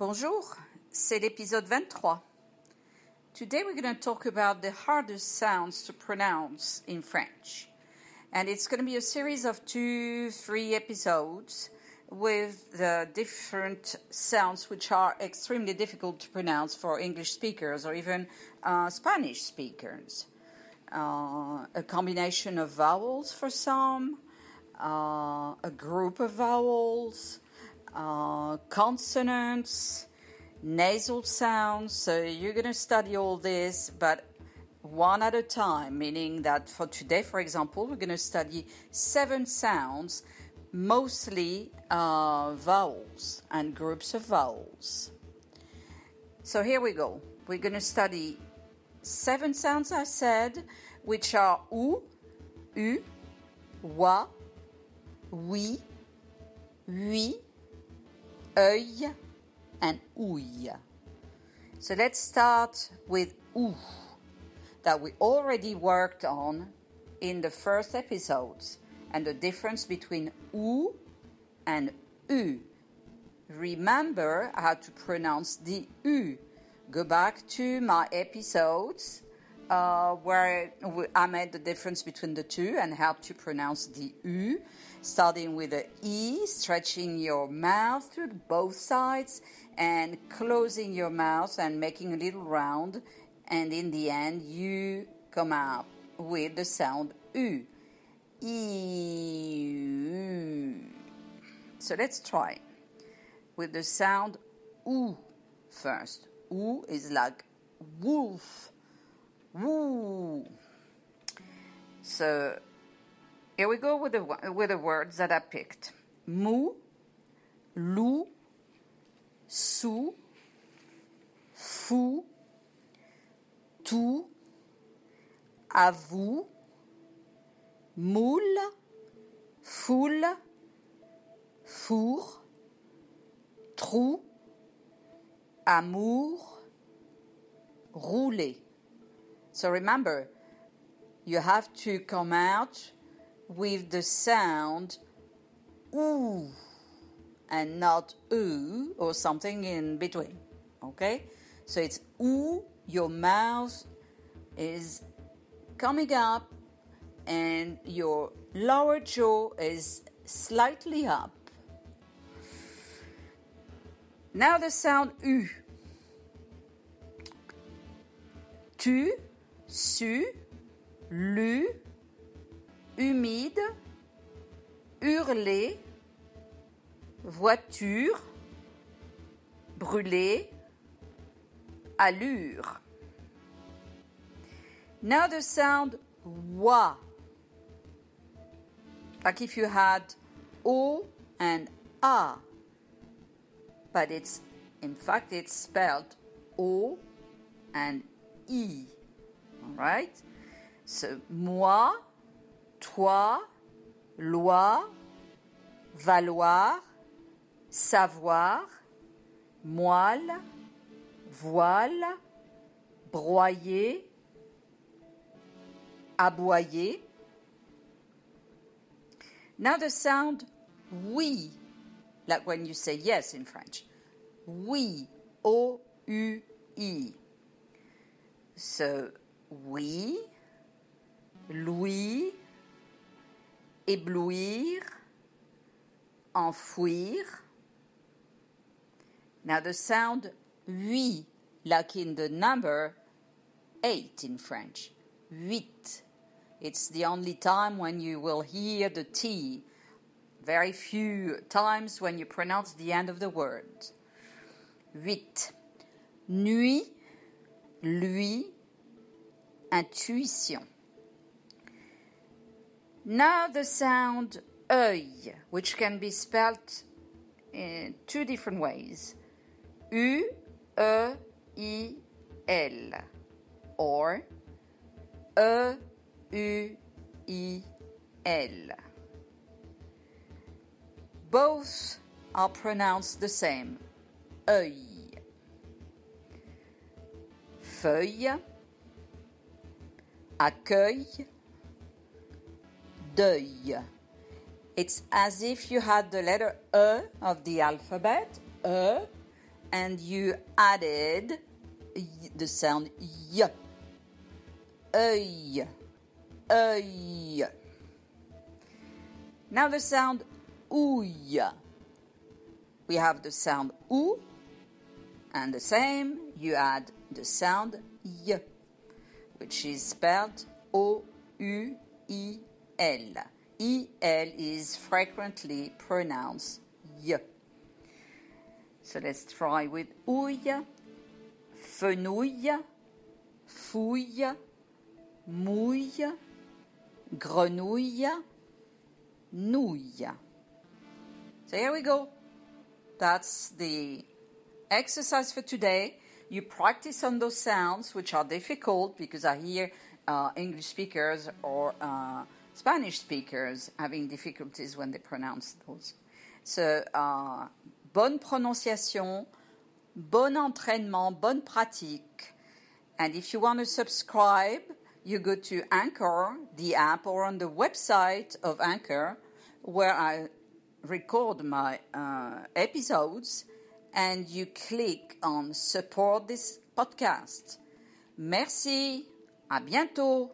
Bonjour, c'est l'épisode 23. Today we're going to talk about the hardest sounds to pronounce in French. And it's going to be a series of two, three episodes with the different sounds which are extremely difficult to pronounce for English speakers or even uh, Spanish speakers. Uh, a combination of vowels for some, uh, a group of vowels, uh, consonants, nasal sounds. So you're going to study all this, but one at a time, meaning that for today, for example, we're going to study seven sounds, mostly uh, vowels and groups of vowels. So here we go. We're going to study seven sounds, I said, which are ou, u, wa, oui, oui, œil, and ouille. So let's start with ou that we already worked on in the first episodes and the difference between ou and u. Remember how to pronounce the u. Go back to my episodes uh, where I made the difference between the two and how to pronounce the u, starting with the e, stretching your mouth to both sides and closing your mouth and making a little round, and in the end, you come out with the sound u. E. So let's try with the sound oo first. Oo is like wolf Woo. So here we go with the with the words that I picked: mou, loup, sou, fou, tout, à vous, moule, foule, four, trou, amour, rouler. So remember, you have to come out with the sound ooh and not oo or something in between. Okay? So it's ooh, your mouth is coming up and your lower jaw is slightly up. Now the sound u. Tu su, lu, humide, hurler, voiture, brûler, allure. Now the sound wa. Like if you had O and A. But it's, in fact, it's spelled O and E. Right? So, moi, toi, loi, valoir, savoir, moelle, voile, broyer, aboyer. Now the sound oui, like when you say yes in French. Oui, O U I. So oui, louis, éblouir, enfouir. Now the sound huit, like in the number eight in French. Huit. It's the only time when you will hear the T. Very few times when you pronounce the end of the word. Huit. Nuit, lui, intuition. Now the sound œil, which can be spelled in two different ways. U, E, I, L. Or E, U, I, L. Both are pronounced the same. œil. Feuille accueil, deuil. It's as if you had the letter E of the alphabet, E, and you added the sound y. Œil, œil. Now the sound ouille. We have the sound ou, and the same, you add the sound y, which is spelled O U I L. I L is frequently pronounced y. So let's try with ouille, fenouil, fouille, mouille, grenouille, nouille. So here we go. That's the exercise for today. You practice on those sounds, which are difficult because I hear uh, English speakers or uh, Spanish speakers having difficulties when they pronounce those. So, uh, bonne prononciation, bon entraînement, bonne pratique. And if you want to subscribe, you go to Anchor, the app, or on the website of Anchor, where I record my uh, episodes, and you click on support this podcast. Merci, à bientôt.